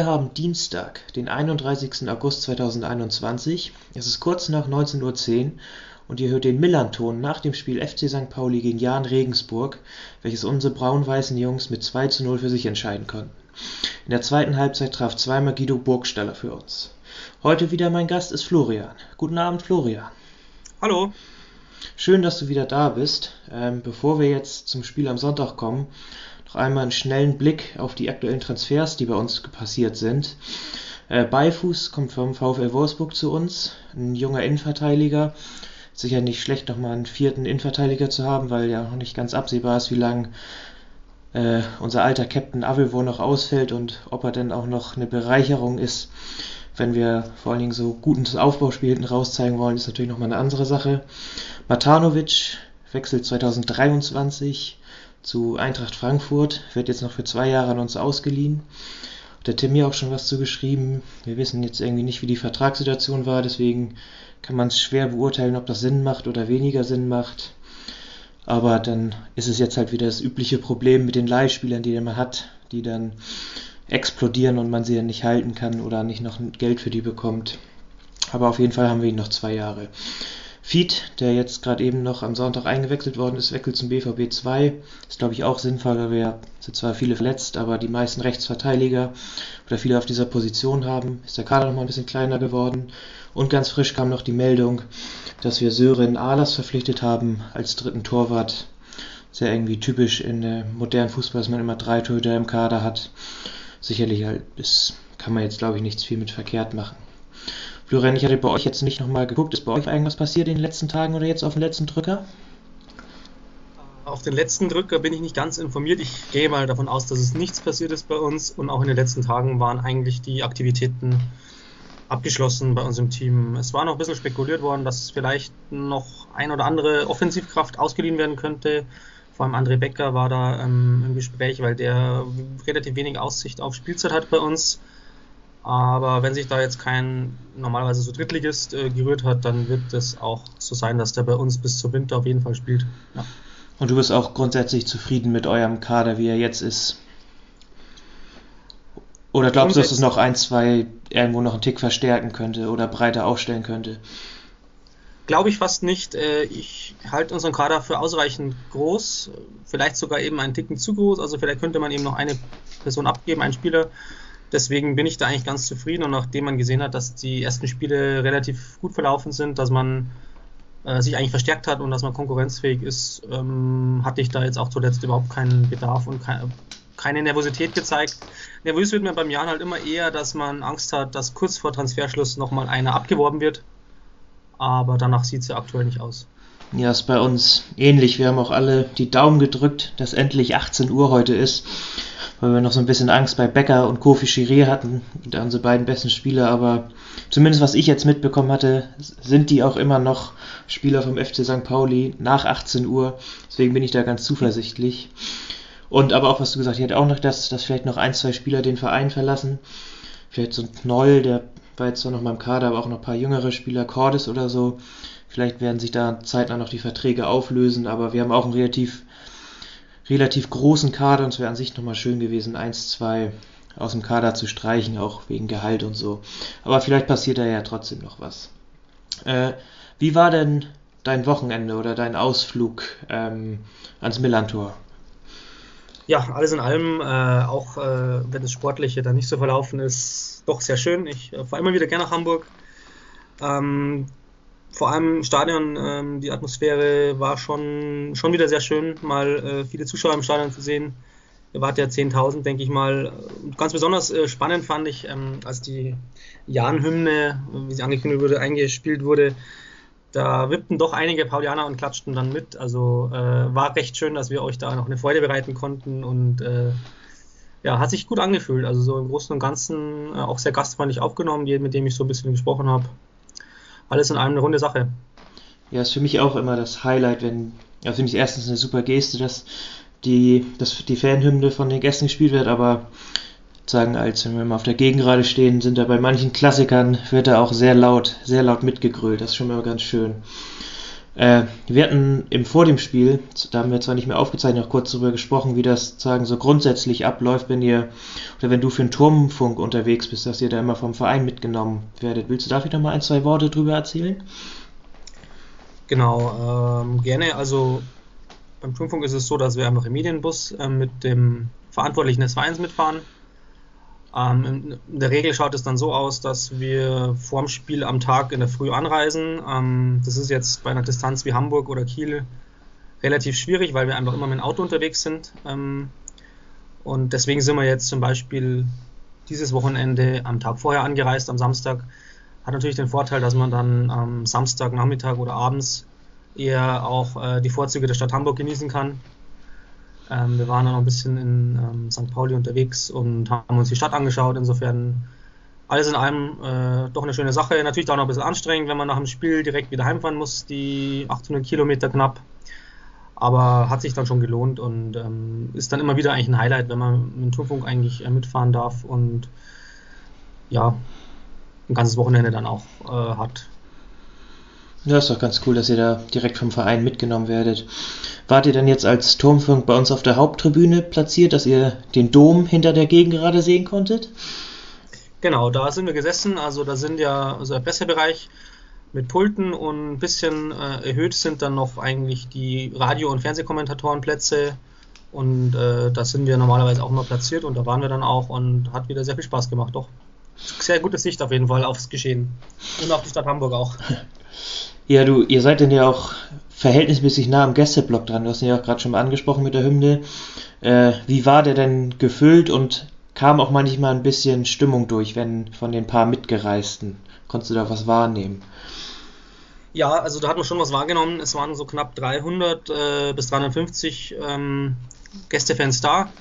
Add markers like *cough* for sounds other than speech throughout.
Wir haben Dienstag, den 31. August 2021. Es ist kurz nach 19.10 Uhr und ihr hört den Millanton nach dem Spiel FC St. Pauli gegen Jan Regensburg, welches unsere braun-weißen Jungs mit 2 zu 0 für sich entscheiden konnten. In der zweiten Halbzeit traf zweimal Guido Burgstaller für uns. Heute wieder mein Gast ist Florian. Guten Abend, Florian. Hallo. Schön, dass du wieder da bist. Ähm, bevor wir jetzt zum Spiel am Sonntag kommen, noch einmal einen schnellen Blick auf die aktuellen Transfers, die bei uns passiert sind. Äh, Beifuß kommt vom VfL Wolfsburg zu uns, ein junger Innenverteidiger. Sicher nicht schlecht, nochmal einen vierten Innenverteidiger zu haben, weil ja noch nicht ganz absehbar ist, wie lange äh, unser alter Captain Avevor noch ausfällt und ob er denn auch noch eine Bereicherung ist, wenn wir vor allen Dingen so gutes Aufbauspiel hinten rauszeigen wollen, ist natürlich nochmal eine andere Sache. Matanovic wechselt 2023 zu Eintracht Frankfurt, wird jetzt noch für zwei Jahre an uns ausgeliehen. Der Tim hier auch schon was zugeschrieben. Wir wissen jetzt irgendwie nicht, wie die Vertragssituation war, deswegen kann man es schwer beurteilen, ob das Sinn macht oder weniger Sinn macht. Aber dann ist es jetzt halt wieder das übliche Problem mit den Leihspielern, die man hat, die dann explodieren und man sie dann nicht halten kann oder nicht noch Geld für die bekommt. Aber auf jeden Fall haben wir ihn noch zwei Jahre. Feed, der jetzt gerade eben noch am Sonntag eingewechselt worden ist, wechselt zum BVB 2. Ist, glaube ich, auch sinnvoll, weil wir sind zwar viele verletzt, aber die meisten Rechtsverteidiger oder viele auf dieser Position haben. Ist der Kader noch mal ein bisschen kleiner geworden. Und ganz frisch kam noch die Meldung, dass wir Sören Ahlers verpflichtet haben als dritten Torwart. Sehr irgendwie typisch in der modernen Fußball, dass man immer drei Torhüter im Kader hat. Sicherlich halt, das kann man jetzt, glaube ich, nichts viel mit verkehrt machen. Florian, ich hatte bei euch jetzt nicht nochmal geguckt. Ist bei euch irgendwas passiert in den letzten Tagen oder jetzt auf den letzten Drücker? Auf den letzten Drücker bin ich nicht ganz informiert. Ich gehe mal davon aus, dass es nichts passiert ist bei uns und auch in den letzten Tagen waren eigentlich die Aktivitäten abgeschlossen bei uns im Team. Es war noch ein bisschen spekuliert worden, dass vielleicht noch ein oder andere Offensivkraft ausgeliehen werden könnte. Vor allem André Becker war da ähm, im Gespräch, weil der relativ wenig Aussicht auf Spielzeit hat bei uns. Aber wenn sich da jetzt kein normalerweise so Drittligist äh, gerührt hat, dann wird es auch so sein, dass der bei uns bis zum Winter auf jeden Fall spielt. Ja. Und du bist auch grundsätzlich zufrieden mit eurem Kader, wie er jetzt ist? Oder glaubst du, dass es noch ein, zwei irgendwo noch einen Tick verstärken könnte oder breiter aufstellen könnte? Glaube ich fast nicht. Äh, ich halte unseren Kader für ausreichend groß, vielleicht sogar eben einen Ticken zu groß. Also vielleicht könnte man eben noch eine Person abgeben, einen Spieler. Deswegen bin ich da eigentlich ganz zufrieden und nachdem man gesehen hat, dass die ersten Spiele relativ gut verlaufen sind, dass man äh, sich eigentlich verstärkt hat und dass man konkurrenzfähig ist, ähm, hatte ich da jetzt auch zuletzt überhaupt keinen Bedarf und kein, keine Nervosität gezeigt. Nervös wird man beim Jan halt immer eher, dass man Angst hat, dass kurz vor Transferschluss nochmal einer abgeworben wird. Aber danach sieht es ja aktuell nicht aus. Ja, ist bei uns ähnlich. Wir haben auch alle die Daumen gedrückt, dass endlich 18 Uhr heute ist, weil wir noch so ein bisschen Angst bei Becker und Kofi Chiré hatten, unsere beiden besten Spieler. Aber zumindest was ich jetzt mitbekommen hatte, sind die auch immer noch Spieler vom FC St. Pauli nach 18 Uhr. Deswegen bin ich da ganz zuversichtlich. Und aber auch, was du gesagt hast, auch noch das, dass vielleicht noch ein, zwei Spieler den Verein verlassen. Vielleicht so ein Knoll, der war jetzt zwar noch mal im Kader, aber auch noch ein paar jüngere Spieler, Cordes oder so. Vielleicht werden sich da zeitnah noch die Verträge auflösen, aber wir haben auch einen relativ, relativ großen Kader und es wäre an sich nochmal schön gewesen, eins, zwei aus dem Kader zu streichen, auch wegen Gehalt und so. Aber vielleicht passiert da ja trotzdem noch was. Äh, wie war denn dein Wochenende oder dein Ausflug ähm, ans Millantor? ja, alles in allem, äh, auch äh, wenn das Sportliche da nicht so verlaufen ist, doch sehr schön. Ich äh, fahre immer wieder gerne nach Hamburg. Ähm, vor allem im Stadion, ähm, die Atmosphäre war schon, schon wieder sehr schön, mal äh, viele Zuschauer im Stadion zu sehen. Ihr wart ja 10.000, denke ich mal. Ganz besonders äh, spannend fand ich, ähm, als die Jan-Hymne, wie sie angekündigt wurde, eingespielt wurde, da wippten doch einige Paulianer und klatschten dann mit. Also äh, war recht schön, dass wir euch da noch eine Freude bereiten konnten und äh, ja, hat sich gut angefühlt. Also so im Großen und Ganzen äh, auch sehr gastfreundlich aufgenommen, mit dem ich so ein bisschen gesprochen habe. Alles in allem eine runde Sache. Ja, ist für mich auch immer das Highlight, wenn, ja, finde ich erstens eine super Geste, dass die, dass die Fanhymne von den Gästen gespielt wird, aber sagen, als wenn wir mal auf der Gegengrade stehen, sind da bei manchen Klassikern, wird da auch sehr laut, sehr laut mitgegrölt. Das ist schon mal ganz schön. Äh, wir hatten im vor dem Spiel, da haben wir zwar nicht mehr aufgezeichnet, noch kurz darüber gesprochen, wie das sagen so grundsätzlich abläuft, wenn ihr oder wenn du für einen Turmfunk unterwegs bist, dass ihr da immer vom Verein mitgenommen werdet. Willst du dafür noch mal ein, zwei Worte drüber erzählen? Genau, ähm, gerne. Also beim Turmfunk ist es so, dass wir einfach im Medienbus äh, mit dem Verantwortlichen des Vereins mitfahren. Ähm, in der Regel schaut es dann so aus, dass wir vorm Spiel am Tag in der Früh anreisen. Ähm, das ist jetzt bei einer Distanz wie Hamburg oder Kiel relativ schwierig, weil wir einfach immer mit dem Auto unterwegs sind. Ähm, und deswegen sind wir jetzt zum Beispiel dieses Wochenende am Tag vorher angereist, am Samstag. Hat natürlich den Vorteil, dass man dann am Samstag, Nachmittag oder abends eher auch äh, die Vorzüge der Stadt Hamburg genießen kann ähm, wir waren dann noch ein bisschen in ähm, St. Pauli unterwegs und haben uns die Stadt angeschaut. Insofern alles in allem äh, doch eine schöne Sache. Natürlich auch noch ein bisschen anstrengend, wenn man nach dem Spiel direkt wieder heimfahren muss, die 800 Kilometer knapp. Aber hat sich dann schon gelohnt und ähm, ist dann immer wieder eigentlich ein Highlight, wenn man mit dem Turmfunk eigentlich äh, mitfahren darf und ja, ein ganzes Wochenende dann auch äh, hat. Ja, ist doch ganz cool, dass ihr da direkt vom Verein mitgenommen werdet. Wart ihr denn jetzt als Turmfunk bei uns auf der Haupttribüne platziert, dass ihr den Dom hinter der Gegend gerade sehen konntet? Genau, da sind wir gesessen. Also da sind ja also der Pressebereich mit Pulten und ein bisschen äh, erhöht sind dann noch eigentlich die Radio- und Fernsehkommentatorenplätze. Und äh, da sind wir normalerweise auch immer platziert und da waren wir dann auch und hat wieder sehr viel Spaß gemacht, doch. Sehr gute Sicht auf jeden Fall aufs Geschehen. Und auf die Stadt Hamburg auch. *laughs* Ja, du, ihr seid denn ja auch verhältnismäßig nah am Gästeblock dran. Du hast ihn ja auch gerade schon mal angesprochen mit der Hymne. Äh, wie war der denn gefüllt und kam auch manchmal ein bisschen Stimmung durch, wenn von den paar Mitgereisten? Konntest du da was wahrnehmen? Ja, also da hat man schon was wahrgenommen. Es waren so knapp 300 äh, bis 350 ähm, Gästefans da.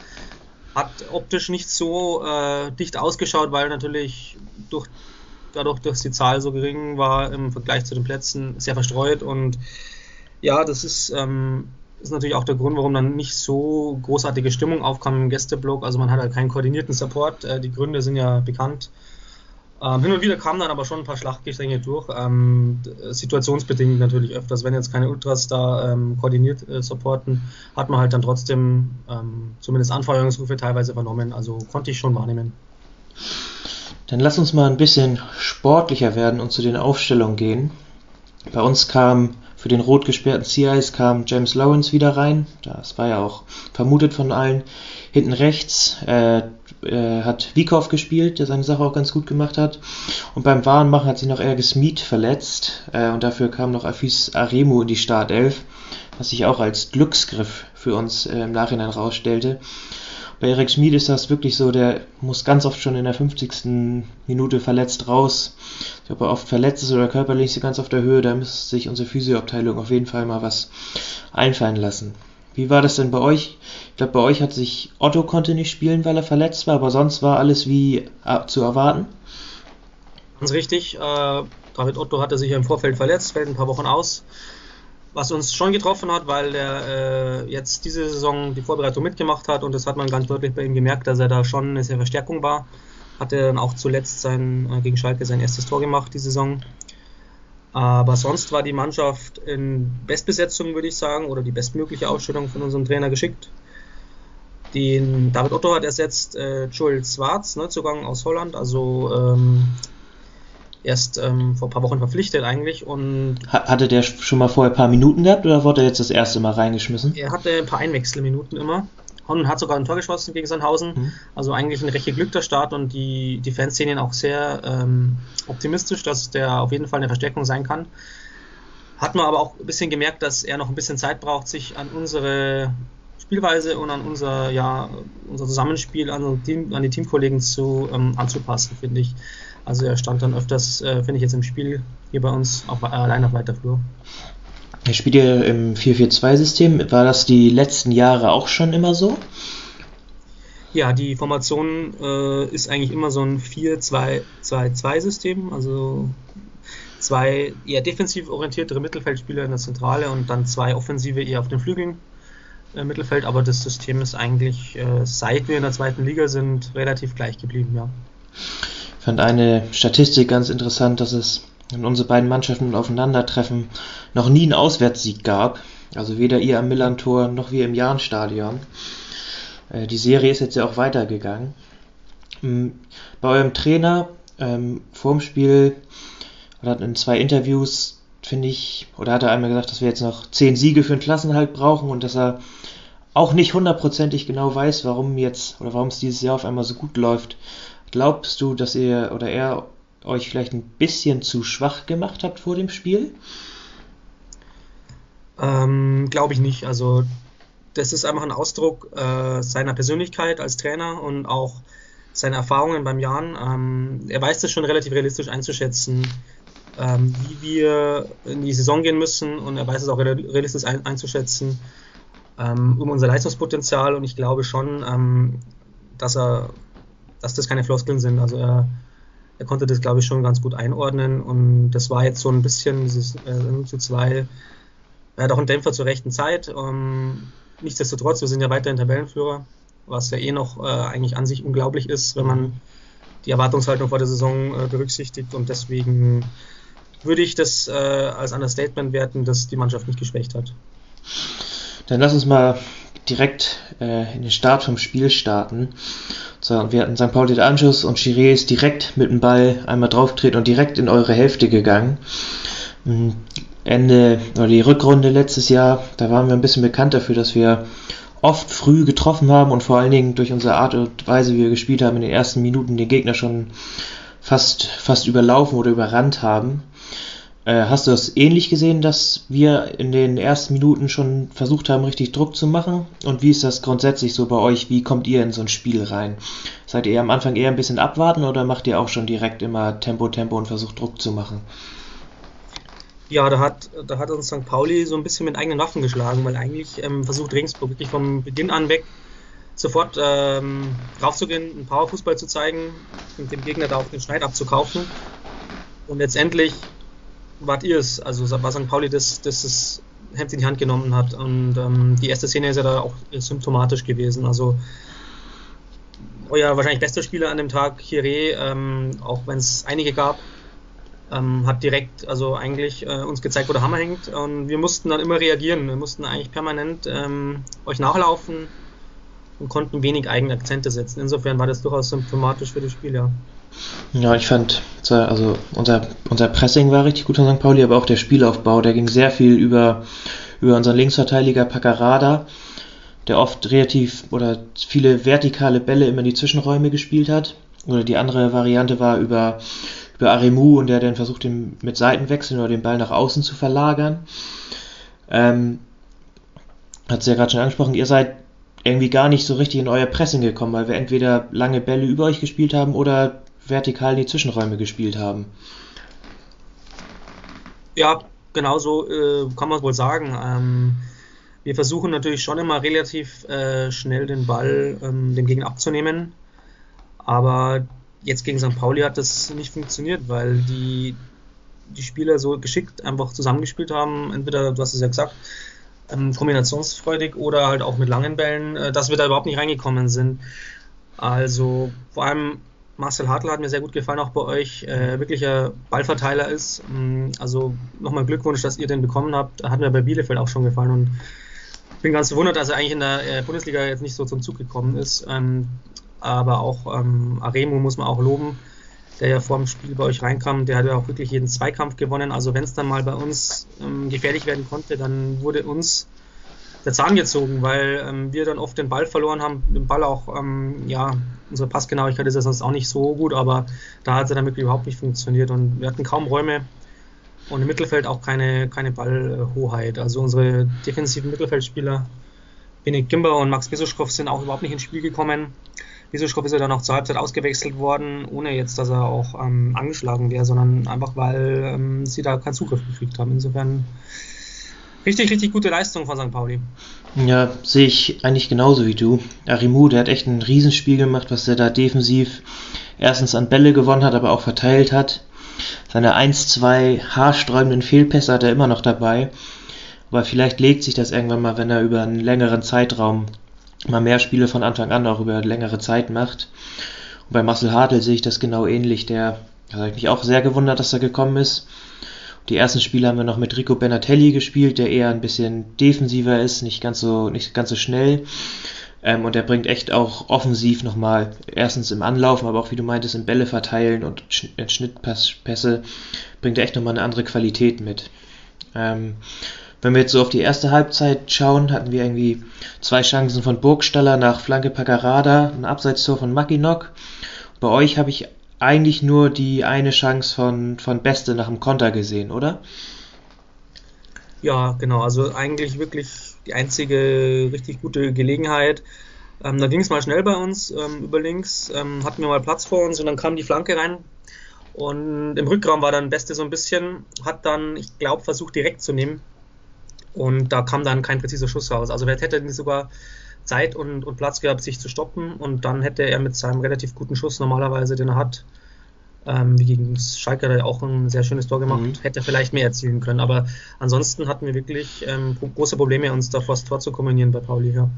Hat optisch nicht so äh, dicht ausgeschaut, weil natürlich durch dadurch, dass die Zahl so gering war im Vergleich zu den Plätzen, sehr verstreut. Und ja, das ist, ähm, ist natürlich auch der Grund, warum dann nicht so großartige Stimmung aufkam im Gästeblock. Also man hat halt keinen koordinierten Support. Äh, die Gründe sind ja bekannt. Ähm, hin und wieder kamen dann aber schon ein paar Schlachtgesänge durch. Ähm, situationsbedingt natürlich öfters, wenn jetzt keine Ultras da ähm, koordiniert äh, supporten, hat man halt dann trotzdem ähm, zumindest Anfeuerungsrufe teilweise vernommen. Also konnte ich schon wahrnehmen. Dann lass uns mal ein bisschen sportlicher werden und zu den Aufstellungen gehen. Bei uns kam für den rot gesperrten Sea kam James Lawrence wieder rein. Das war ja auch vermutet von allen. Hinten rechts äh, äh, hat Wiekow gespielt, der seine Sache auch ganz gut gemacht hat. Und beim Warenmachen hat sich noch Erges Mead verletzt. Äh, und dafür kam noch Afis Aremu in die Startelf, was sich auch als Glücksgriff für uns äh, im Nachhinein rausstellte. Bei Erik Schmid ist das wirklich so, der muss ganz oft schon in der 50. Minute verletzt raus. Ob er oft verletzt ist oder körperlich ist ganz auf der Höhe, da müsste sich unsere Physioabteilung auf jeden Fall mal was einfallen lassen. Wie war das denn bei euch? Ich glaube, bei euch hat sich Otto konnte nicht spielen, weil er verletzt war, aber sonst war alles wie äh, zu erwarten. Ganz richtig. Äh, David Otto hatte sich ja im Vorfeld verletzt, fällt ein paar Wochen aus was uns schon getroffen hat, weil er äh, jetzt diese Saison die Vorbereitung mitgemacht hat und das hat man ganz deutlich bei ihm gemerkt, dass er da schon eine sehr Verstärkung war. Hat er dann auch zuletzt sein, äh, gegen Schalke sein erstes Tor gemacht, die Saison. Aber sonst war die Mannschaft in Bestbesetzung, würde ich sagen, oder die bestmögliche Ausstellung von unserem Trainer geschickt. Den David Otto hat ersetzt äh, Joel Schwarz, Neuzugang aus Holland, also ähm, erst ähm, vor ein paar Wochen verpflichtet eigentlich. Und hatte der schon mal vorher ein paar Minuten gehabt oder wurde er jetzt das erste Mal reingeschmissen? Er hatte ein paar Einwechselminuten immer. Und hat sogar ein Tor geschossen gegen Sandhausen. Mhm. Also eigentlich ein recht geglückter Start und die, die Fans sehen ihn auch sehr ähm, optimistisch, dass der auf jeden Fall eine Verstärkung sein kann. Hat man aber auch ein bisschen gemerkt, dass er noch ein bisschen Zeit braucht, sich an unsere Spielweise und an unser, ja, unser Zusammenspiel, an, Team, an die Teamkollegen zu, ähm, anzupassen, finde ich. Also er stand dann öfters, äh, finde ich jetzt im Spiel hier bei uns auf, äh, allein auf weiter Flur. Er spielt ja im 4-4-2-System. War das die letzten Jahre auch schon immer so? Ja, die Formation äh, ist eigentlich immer so ein 4-2-2-2-System. Also zwei eher defensiv orientiertere Mittelfeldspieler in der Zentrale und dann zwei offensive eher auf den Flügeln. im Mittelfeld, aber das System ist eigentlich, äh, seit wir in der zweiten Liga sind, relativ gleich geblieben, ja. Fand eine Statistik ganz interessant, dass es in unsere beiden Mannschaften aufeinandertreffen noch nie einen Auswärtssieg gab. Also weder ihr am Millantor noch wir im Jahnstadion. Äh, die Serie ist jetzt ja auch weitergegangen. Mm, bei eurem Trainer ähm, vorm Spiel oder in zwei Interviews finde ich, oder hat er einmal gesagt, dass wir jetzt noch zehn Siege für den Klassenhalt brauchen und dass er auch nicht hundertprozentig genau weiß, warum jetzt oder warum es dieses Jahr auf einmal so gut läuft. Glaubst du, dass ihr oder er euch vielleicht ein bisschen zu schwach gemacht habt vor dem Spiel? Ähm, Glaube ich nicht. Also das ist einfach ein Ausdruck äh, seiner Persönlichkeit als Trainer und auch seine Erfahrungen beim Jan. Ähm, er weiß das schon relativ realistisch einzuschätzen, ähm, wie wir in die Saison gehen müssen und er weiß es auch realistisch ein, einzuschätzen ähm, um unser Leistungspotenzial und ich glaube schon, ähm, dass er, dass das keine Floskeln sind. Also er, er konnte das, glaube ich, schon ganz gut einordnen und das war jetzt so ein bisschen dieses äh, zu 2. Er hat auch einen Dämpfer zur rechten Zeit. Ähm, nichtsdestotrotz, wir sind ja weiterhin Tabellenführer, was ja eh noch äh, eigentlich an sich unglaublich ist, wenn man die Erwartungshaltung vor der Saison äh, berücksichtigt und deswegen würde ich das äh, als Understatement werten, dass die Mannschaft nicht geschwächt hat. Dann lass uns mal direkt äh, in den Start vom Spiel starten. So, wir hatten St. Pauli der Anschluss und Chiré ist direkt mit dem Ball einmal draufgetreten und direkt in eure Hälfte gegangen. Hm, Ende oder die Rückrunde letztes Jahr, da waren wir ein bisschen bekannt dafür, dass wir oft früh getroffen haben und vor allen Dingen durch unsere Art und Weise, wie wir gespielt haben, in den ersten Minuten den Gegner schon fast, fast überlaufen oder überrannt haben. Äh, hast du das ähnlich gesehen, dass wir in den ersten Minuten schon versucht haben, richtig Druck zu machen? Und wie ist das grundsätzlich so bei euch? Wie kommt ihr in so ein Spiel rein? Seid ihr am Anfang eher ein bisschen abwarten oder macht ihr auch schon direkt immer Tempo, Tempo und versucht Druck zu machen? Ja, da hat, da hat uns St. Pauli so ein bisschen mit eigenen Waffen geschlagen, weil eigentlich ähm, versucht Regensburg wirklich vom Beginn an weg sofort ähm, raufzugehen, einen Powerfußball zu zeigen und dem Gegner da auch den Schneid abzukaufen. Und letztendlich wart ihr es, also war St. Pauli das, das das Hemd in die Hand genommen hat. Und ähm, die erste Szene ist ja da auch symptomatisch gewesen. Also euer wahrscheinlich bester Spieler an dem Tag, Chiré, ähm, auch wenn es einige gab, ähm, hat direkt also eigentlich äh, uns gezeigt, wo der Hammer hängt. Und wir mussten dann immer reagieren. Wir mussten eigentlich permanent ähm, euch nachlaufen und konnten wenig eigene Akzente setzen. Insofern war das durchaus symptomatisch für das Spiel, ja. Ja, ich fand, also unser, unser Pressing war richtig gut von St. Pauli, aber auch der Spielaufbau, der ging sehr viel über, über unseren Linksverteidiger Paccarada, der oft relativ oder viele vertikale Bälle immer in die Zwischenräume gespielt hat. Oder die andere Variante war über, über Aremu und der dann versucht, den mit Seitenwechseln oder den Ball nach außen zu verlagern. Ähm, hat es ja gerade schon angesprochen, ihr seid irgendwie gar nicht so richtig in euer Pressing gekommen, weil wir entweder lange Bälle über euch gespielt haben oder vertikal in die Zwischenräume gespielt haben. Ja, genau so äh, kann man wohl sagen. Ähm, wir versuchen natürlich schon immer relativ äh, schnell den Ball ähm, dem Gegner abzunehmen. Aber jetzt gegen St. Pauli hat das nicht funktioniert, weil die, die Spieler so geschickt einfach zusammengespielt haben. Entweder, du hast es ja gesagt, ähm, kombinationsfreudig oder halt auch mit langen Bällen, äh, dass wir da überhaupt nicht reingekommen sind. Also vor allem Marcel Hartl hat mir sehr gut gefallen, auch bei euch. Äh, wirklicher Ballverteiler ist. Ähm, also nochmal Glückwunsch, dass ihr den bekommen habt. Hat mir bei Bielefeld auch schon gefallen und bin ganz verwundert, dass er eigentlich in der äh, Bundesliga jetzt nicht so zum Zug gekommen ist. Ähm, aber auch ähm, Aremu muss man auch loben, der ja vor dem Spiel bei euch reinkam. Der hat ja auch wirklich jeden Zweikampf gewonnen. Also wenn es dann mal bei uns ähm, gefährlich werden konnte, dann wurde uns der Zahn gezogen, weil ähm, wir dann oft den Ball verloren haben, den Ball auch, ähm, ja, unsere Passgenauigkeit ist ja sonst auch nicht so gut, aber da hat es dann wirklich überhaupt nicht funktioniert und wir hatten kaum Räume und im Mittelfeld auch keine, keine Ballhoheit. Also unsere defensiven Mittelfeldspieler, Benik Gimber und Max Besuschkow sind auch überhaupt nicht ins Spiel gekommen. Besuschkow ist ja dann auch zur Halbzeit ausgewechselt worden, ohne jetzt, dass er auch ähm, angeschlagen wäre, sondern einfach, weil ähm, sie da keinen Zugriff gekriegt haben. Insofern Richtig, richtig gute Leistung von St. Pauli. Ja, sehe ich eigentlich genauso wie du. Arimu, der hat echt ein Riesenspiel gemacht, was er da defensiv erstens an Bälle gewonnen hat, aber auch verteilt hat. Seine 1, 2 haarsträubenden Fehlpässe hat er immer noch dabei. Aber vielleicht legt sich das irgendwann mal, wenn er über einen längeren Zeitraum mal mehr Spiele von Anfang an auch über längere Zeit macht. Und bei Marcel Hartl sehe ich das genau ähnlich. Der hat mich auch sehr gewundert, dass er gekommen ist. Die ersten Spiele haben wir noch mit Rico Benatelli gespielt, der eher ein bisschen defensiver ist, nicht ganz so, nicht ganz so schnell. Ähm, und der bringt echt auch offensiv nochmal, erstens im Anlaufen, aber auch wie du meintest, im Bälle verteilen und Schnittpässe, bringt er echt nochmal eine andere Qualität mit. Ähm, wenn wir jetzt so auf die erste Halbzeit schauen, hatten wir irgendwie zwei Chancen von Burgstaller nach Flanke Pagarada, ein Abseitstor von Mackinock. Bei euch habe ich eigentlich nur die eine Chance von, von Beste nach dem Konter gesehen, oder? Ja, genau. Also eigentlich wirklich die einzige richtig gute Gelegenheit. Ähm, da ging es mal schnell bei uns ähm, über links, ähm, hatten wir mal Platz vor uns und dann kam die Flanke rein. Und im Rückraum war dann Beste so ein bisschen, hat dann, ich glaube, versucht direkt zu nehmen. Und da kam dann kein präziser Schuss raus. Also wer hätte sogar Zeit und, und Platz gehabt, sich zu stoppen. Und dann hätte er mit seinem relativ guten Schuss normalerweise, den er hat, ähm, wie gegen Schalke hat er auch ein sehr schönes Tor gemacht, mhm. hätte vielleicht mehr erzielen können. Aber ansonsten hatten wir wirklich ähm, große Probleme, uns da vor das Tor zu kombinieren bei Pauli. Ja.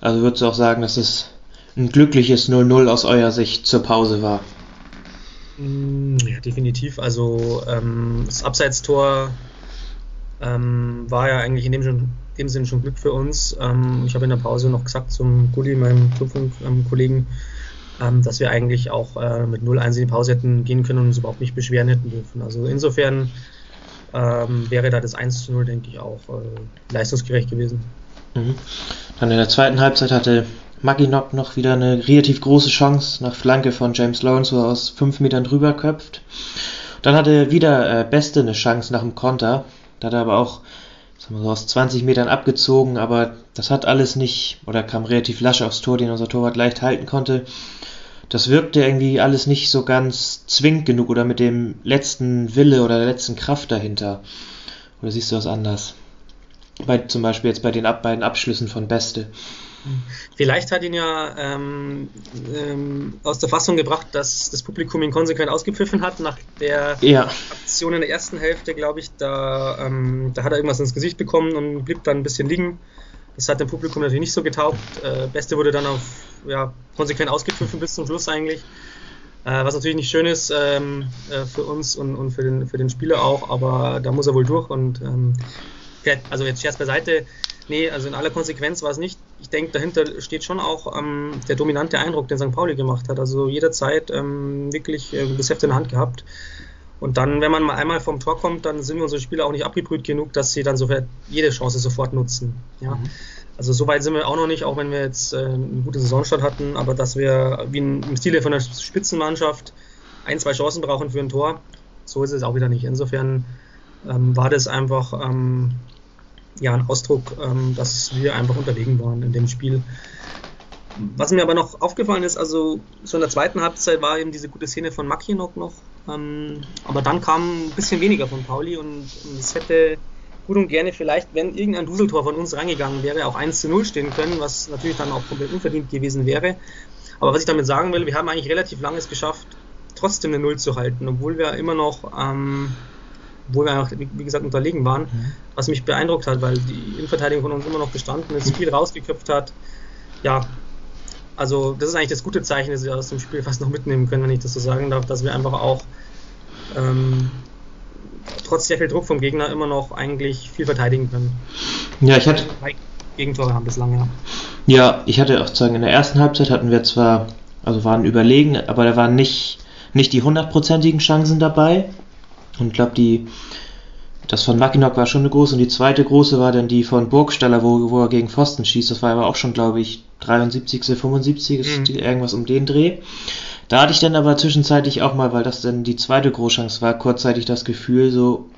Also würdest du auch sagen, dass es ein glückliches 0-0 aus eurer Sicht zur Pause war? Mm, ja, definitiv. Also ähm, das Abseitstor ähm, war ja eigentlich in dem, schon, dem Sinne schon Glück für uns. Ähm, ich habe in der Pause noch gesagt zum Gulli, meinem Clubfunk-Kollegen, ähm, dass wir eigentlich auch äh, mit 0-1 in die Pause hätten gehen können und uns überhaupt nicht beschweren hätten dürfen. Also insofern ähm, wäre da das 1-0, denke ich, auch äh, leistungsgerecht gewesen. Mhm. Dann in der zweiten Halbzeit hatte Maginok noch wieder eine relativ große Chance nach Flanke von James Lawrence, wo er aus 5 Metern drüber köpft. Dann hatte wieder äh, Beste eine Chance nach dem Konter. Da hat er aber auch sagen wir so, aus 20 Metern abgezogen, aber das hat alles nicht, oder kam relativ lasch aufs Tor, den unser Torwart leicht halten konnte. Das wirkte irgendwie alles nicht so ganz zwingend genug oder mit dem letzten Wille oder der letzten Kraft dahinter. Oder siehst du das anders? Bei, zum Beispiel jetzt bei den beiden Abschlüssen von Beste. Vielleicht hat ihn ja ähm, ähm, aus der Fassung gebracht, dass das Publikum ihn konsequent ausgepfiffen hat nach der ja. Aktion in der ersten Hälfte, glaube ich. Da, ähm, da hat er irgendwas ins Gesicht bekommen und blieb dann ein bisschen liegen. Das hat dem Publikum natürlich nicht so getaugt. Äh, Beste wurde dann auf ja, konsequent ausgepfiffen bis zum Schluss eigentlich. Äh, was natürlich nicht schön ist ähm, äh, für uns und, und für, den, für den Spieler auch, aber da muss er wohl durch und ähm, also jetzt Scherz beiseite, Nee, also in aller Konsequenz war es nicht. Ich denke, dahinter steht schon auch ähm, der dominante Eindruck, den St. Pauli gemacht hat. Also jederzeit ähm, wirklich äh, das Heft in der Hand gehabt. Und dann, wenn man mal einmal vom Tor kommt, dann sind unsere Spieler auch nicht abgebrüht genug, dass sie dann sofort jede Chance sofort nutzen. Ja. Mhm. Also so weit sind wir auch noch nicht, auch wenn wir jetzt äh, eine gute Saisonstart hatten, aber dass wir wie im Stile von der Spitzenmannschaft ein, zwei Chancen brauchen für ein Tor, so ist es auch wieder nicht. Insofern ähm, war das einfach ähm, ja ein Ausdruck, ähm, dass wir einfach unterlegen waren in dem Spiel. Was mir aber noch aufgefallen ist, also so in der zweiten Halbzeit war eben diese gute Szene von Makinok noch, ähm, aber dann kam ein bisschen weniger von Pauli und, es hätte gut und gerne vielleicht, wenn irgendein Duseltor von uns reingegangen wäre, auch 1 zu 0 stehen können, was natürlich dann auch komplett unverdient gewesen wäre. Aber was ich damit sagen will, wir haben eigentlich relativ lange es geschafft, trotzdem eine Null zu halten, obwohl wir immer noch ähm, obwohl wir auch, wie gesagt, unterlegen waren, mhm. was mich beeindruckt hat, weil die Innenverteidigung von uns immer noch gestanden ist, viel rausgeköpft hat. Ja, also das ist eigentlich das gute Zeichen, das wir aus dem Spiel fast noch mitnehmen können, wenn ich das so sagen darf, dass wir einfach auch ähm, trotz sehr viel Druck vom Gegner immer noch eigentlich viel verteidigen können. Ja, ich hatte. Gegentore haben bislang, ja. Ja, ich hatte auch zu sagen, in der ersten Halbzeit hatten wir zwar, also waren überlegen, aber da waren nicht, nicht die hundertprozentigen Chancen dabei. Und ich glaube, die, das von Mackinock war schon eine große und die zweite große war dann die von Burgstaller, wo, wo er gegen Pfosten schießt. Das war aber auch schon, glaube ich, 73., 75., mhm. irgendwas um den Dreh. Da hatte ich dann aber zwischenzeitlich auch mal, weil das dann die zweite Großchance war, kurzzeitig das Gefühl, so,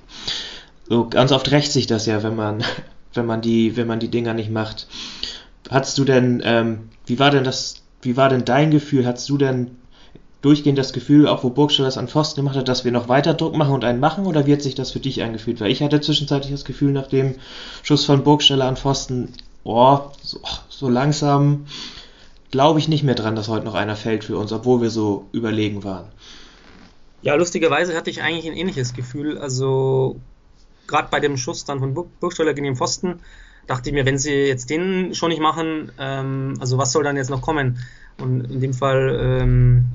so ganz oft rächt sich das ja, wenn man, *laughs* wenn man die, wenn man die Dinger nicht macht. Hattest du denn, ähm, wie war denn das, wie war denn dein Gefühl? Hattest du denn durchgehend das Gefühl, auch wo Burgstaller das an Pfosten gemacht hat, dass wir noch weiter Druck machen und einen machen? Oder wie hat sich das für dich angefühlt? Weil ich hatte zwischenzeitlich das Gefühl, nach dem Schuss von Burgstaller an Pfosten, oh, so, so langsam glaube ich nicht mehr dran, dass heute noch einer fällt für uns, obwohl wir so überlegen waren. Ja, lustigerweise hatte ich eigentlich ein ähnliches Gefühl. Also gerade bei dem Schuss dann von Burgstaller gegen den Pfosten, dachte ich mir, wenn sie jetzt den schon nicht machen, ähm, also was soll dann jetzt noch kommen? Und in dem Fall, ähm,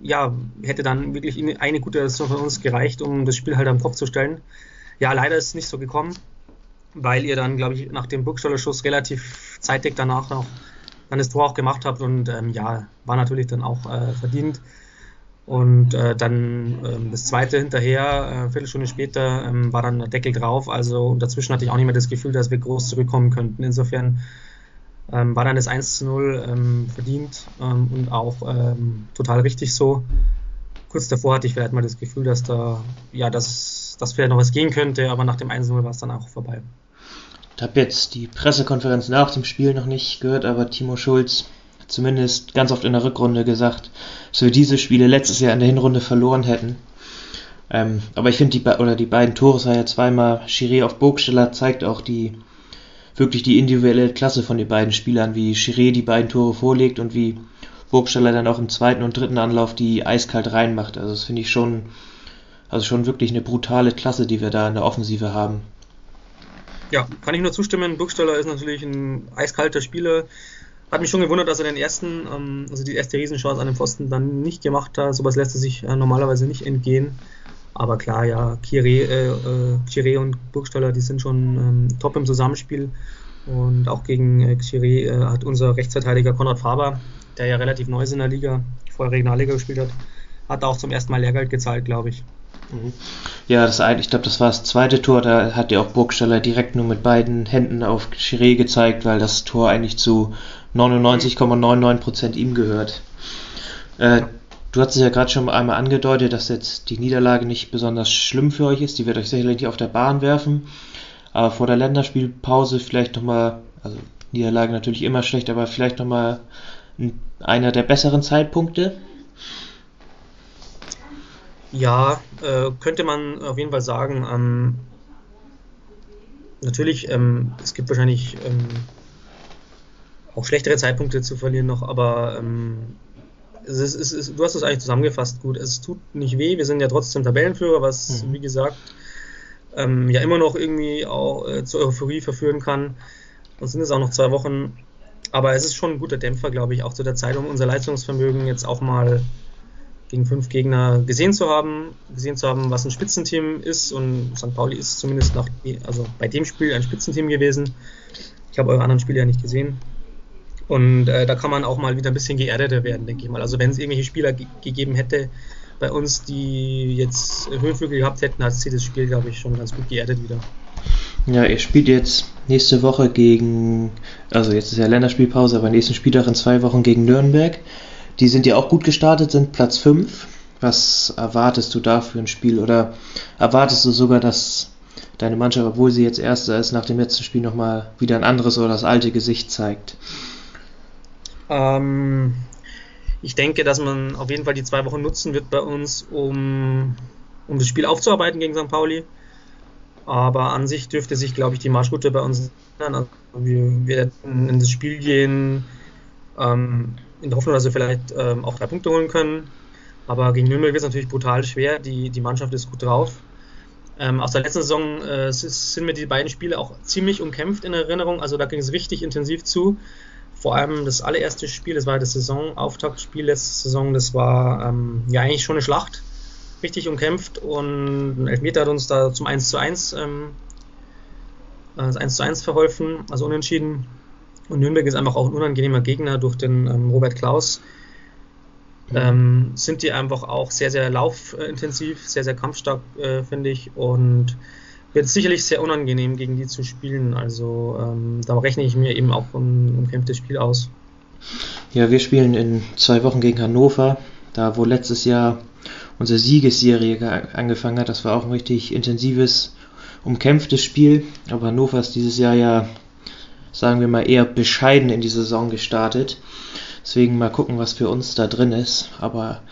ja, hätte dann wirklich eine gute Saison von uns gereicht, um das Spiel halt am Kopf zu stellen. Ja, leider ist es nicht so gekommen, weil ihr dann, glaube ich, nach dem Burgstaller Schuss relativ zeitig danach noch dann das Tor auch gemacht habt und ähm, ja, war natürlich dann auch äh, verdient. Und äh, dann ähm, das zweite hinterher, äh, Viertelstunde später, ähm, war dann der Deckel drauf. Also dazwischen hatte ich auch nicht mehr das Gefühl, dass wir groß zurückkommen könnten. Insofern ähm, war dann das 1 zu 0 ähm, verdient ähm, und auch ähm, total richtig so. Kurz davor hatte ich vielleicht mal das Gefühl, dass da, ja, dass, dass vielleicht noch was gehen könnte, aber nach dem 1 0 war es dann auch vorbei. Ich habe jetzt die Pressekonferenz nach dem Spiel noch nicht gehört, aber Timo Schulz zumindest ganz oft in der Rückrunde gesagt, dass wir diese Spiele letztes Jahr in der Hinrunde verloren hätten. Ähm, aber ich finde, die, die beiden Tore sei ja zweimal Chiré auf Burgsteller zeigt auch die wirklich die individuelle Klasse von den beiden Spielern, wie Chiré die beiden Tore vorlegt und wie Burgsteller dann auch im zweiten und dritten Anlauf die eiskalt reinmacht. Also das finde ich schon, also schon wirklich eine brutale Klasse, die wir da in der Offensive haben. Ja, kann ich nur zustimmen. Burgsteller ist natürlich ein eiskalter Spieler, hat mich schon gewundert, dass er den ersten, ähm, also die erste Riesenchance an den Pfosten dann nicht gemacht hat. Sowas lässt er sich äh, normalerweise nicht entgehen. Aber klar, ja, Kire, äh, äh, Chiré und Burgstaller, die sind schon ähm, top im Zusammenspiel. Und auch gegen äh, Chiré äh, hat unser Rechtsverteidiger Konrad Faber, der ja relativ neu ist in der Liga, vorher Regionalliga gespielt hat, hat auch zum ersten Mal Lehrgeld gezahlt, glaube ich. Mhm. Ja, das eine, ich glaube, das war das zweite Tor, da hat ja auch Burgstaller direkt nur mit beiden Händen auf Chiré gezeigt, weil das Tor eigentlich zu 99,99% ihm gehört. Äh, du hast es ja gerade schon einmal angedeutet, dass jetzt die Niederlage nicht besonders schlimm für euch ist. Die wird euch sicherlich nicht auf der Bahn werfen. Aber vor der Länderspielpause vielleicht nochmal, also Niederlage natürlich immer schlecht, aber vielleicht nochmal einer der besseren Zeitpunkte. Ja, äh, könnte man auf jeden Fall sagen. Ähm, natürlich, ähm, es gibt wahrscheinlich ähm, auch schlechtere Zeitpunkte zu verlieren noch, aber es ist, es du hast es eigentlich zusammengefasst gut. Es tut nicht weh, wir sind ja trotzdem Tabellenführer, was mhm. wie gesagt ähm, ja immer noch irgendwie auch äh, zur Euphorie verführen kann. Und sind es auch noch zwei Wochen. Aber es ist schon ein guter Dämpfer, glaube ich, auch zu der Zeit, um unser Leistungsvermögen jetzt auch mal gegen fünf Gegner gesehen zu haben, gesehen zu haben, was ein Spitzenteam ist. Und St. Pauli ist zumindest nach, also bei dem Spiel ein Spitzenteam gewesen. Ich habe eure anderen Spiele ja nicht gesehen. Und äh, da kann man auch mal wieder ein bisschen geerdeter werden, denke ich mal. Also wenn es irgendwelche Spieler gegeben hätte bei uns, die jetzt Höhenflügel gehabt hätten, hat sie das Spiel, glaube ich, schon ganz gut geerdet wieder. Ja, ihr spielt jetzt nächste Woche gegen, also jetzt ist ja Länderspielpause, aber nächsten Spieltag in zwei Wochen gegen Nürnberg. Die sind ja auch gut gestartet, sind Platz 5. Was erwartest du da für ein Spiel? Oder erwartest du sogar, dass deine Mannschaft, obwohl sie jetzt Erster ist, nach dem letzten Spiel nochmal wieder ein anderes oder das alte Gesicht zeigt? Ähm, ich denke, dass man auf jeden Fall die zwei Wochen nutzen wird bei uns, um, um das Spiel aufzuarbeiten gegen St. Pauli. Aber an sich dürfte sich, glaube ich, die Marschroute bei uns ändern. Also wir werden in das Spiel gehen, ähm, in der Hoffnung, dass wir vielleicht ähm, auch drei Punkte holen können. Aber gegen Nürnberg wird es natürlich brutal schwer. Die, die Mannschaft ist gut drauf. Ähm, aus der letzten Saison äh, sind mir die beiden Spiele auch ziemlich umkämpft in Erinnerung. Also da ging es richtig intensiv zu vor allem das allererste Spiel, das war das Saisonauftaktspiel letzte Saison, das war ähm, ja eigentlich schon eine Schlacht, richtig umkämpft und ein Elfmeter hat uns da zum 1 zu 1 ähm, äh, das 1 zu 1 verholfen, also unentschieden. Und Nürnberg ist einfach auch ein unangenehmer Gegner durch den ähm, Robert Klaus. Ähm, sind die einfach auch sehr, sehr laufintensiv, sehr, sehr kampfstark, äh, finde ich. Und wird sicherlich sehr unangenehm, gegen die zu spielen. Also ähm, da rechne ich mir eben auch ein umkämpftes Spiel aus. Ja, wir spielen in zwei Wochen gegen Hannover, da wo letztes Jahr unsere Siegesserie angefangen hat. Das war auch ein richtig intensives, umkämpftes Spiel. Aber Hannover ist dieses Jahr ja, sagen wir mal, eher bescheiden in die Saison gestartet. Deswegen mal gucken, was für uns da drin ist. Aber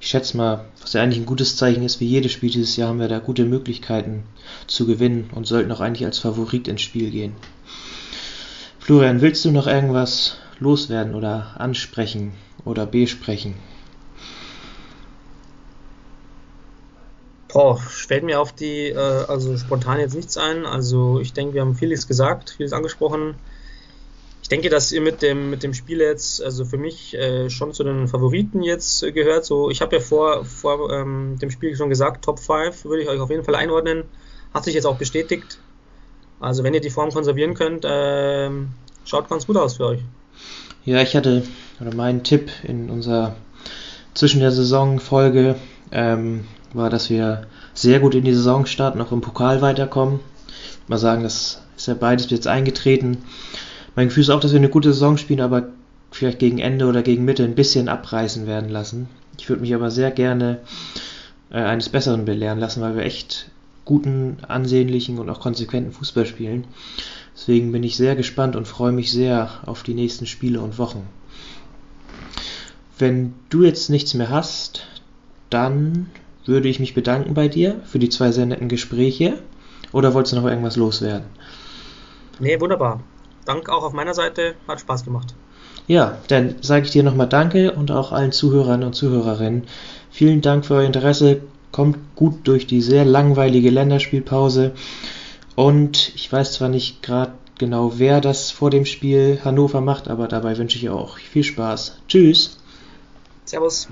ich schätze mal, was ja eigentlich ein gutes Zeichen ist, wie jedes Spiel dieses Jahr haben wir da gute Möglichkeiten zu gewinnen und sollten auch eigentlich als Favorit ins Spiel gehen. Florian, willst du noch irgendwas loswerden oder ansprechen oder besprechen? Boah, fällt mir auf die, äh, also spontan jetzt nichts ein. Also ich denke, wir haben vieles gesagt, vieles angesprochen. Ich denke, dass ihr mit dem, mit dem Spiel jetzt, also für mich äh, schon zu den Favoriten jetzt äh, gehört. So, ich habe ja vor, vor ähm, dem Spiel schon gesagt, Top 5 würde ich euch auf jeden Fall einordnen. Hat sich jetzt auch bestätigt. Also wenn ihr die Form konservieren könnt, äh, schaut ganz gut aus für euch. Ja, ich hatte, oder mein Tipp in unserer zwischen der Saison Folge ähm, war, dass wir sehr gut in die Saison starten, auch im Pokal weiterkommen. Mal sagen, das ist ja beides jetzt eingetreten. Mein Gefühl ist auch, dass wir eine gute Saison spielen, aber vielleicht gegen Ende oder gegen Mitte ein bisschen abreißen werden lassen. Ich würde mich aber sehr gerne äh, eines Besseren belehren lassen, weil wir echt guten, ansehnlichen und auch konsequenten Fußball spielen. Deswegen bin ich sehr gespannt und freue mich sehr auf die nächsten Spiele und Wochen. Wenn du jetzt nichts mehr hast, dann würde ich mich bedanken bei dir für die zwei sehr netten Gespräche. Oder wolltest du noch irgendwas loswerden? Nee, wunderbar. Dank auch auf meiner Seite. Hat Spaß gemacht. Ja, dann sage ich dir nochmal Danke und auch allen Zuhörern und Zuhörerinnen. Vielen Dank für euer Interesse. Kommt gut durch die sehr langweilige Länderspielpause. Und ich weiß zwar nicht gerade genau, wer das vor dem Spiel Hannover macht, aber dabei wünsche ich auch viel Spaß. Tschüss. Servus.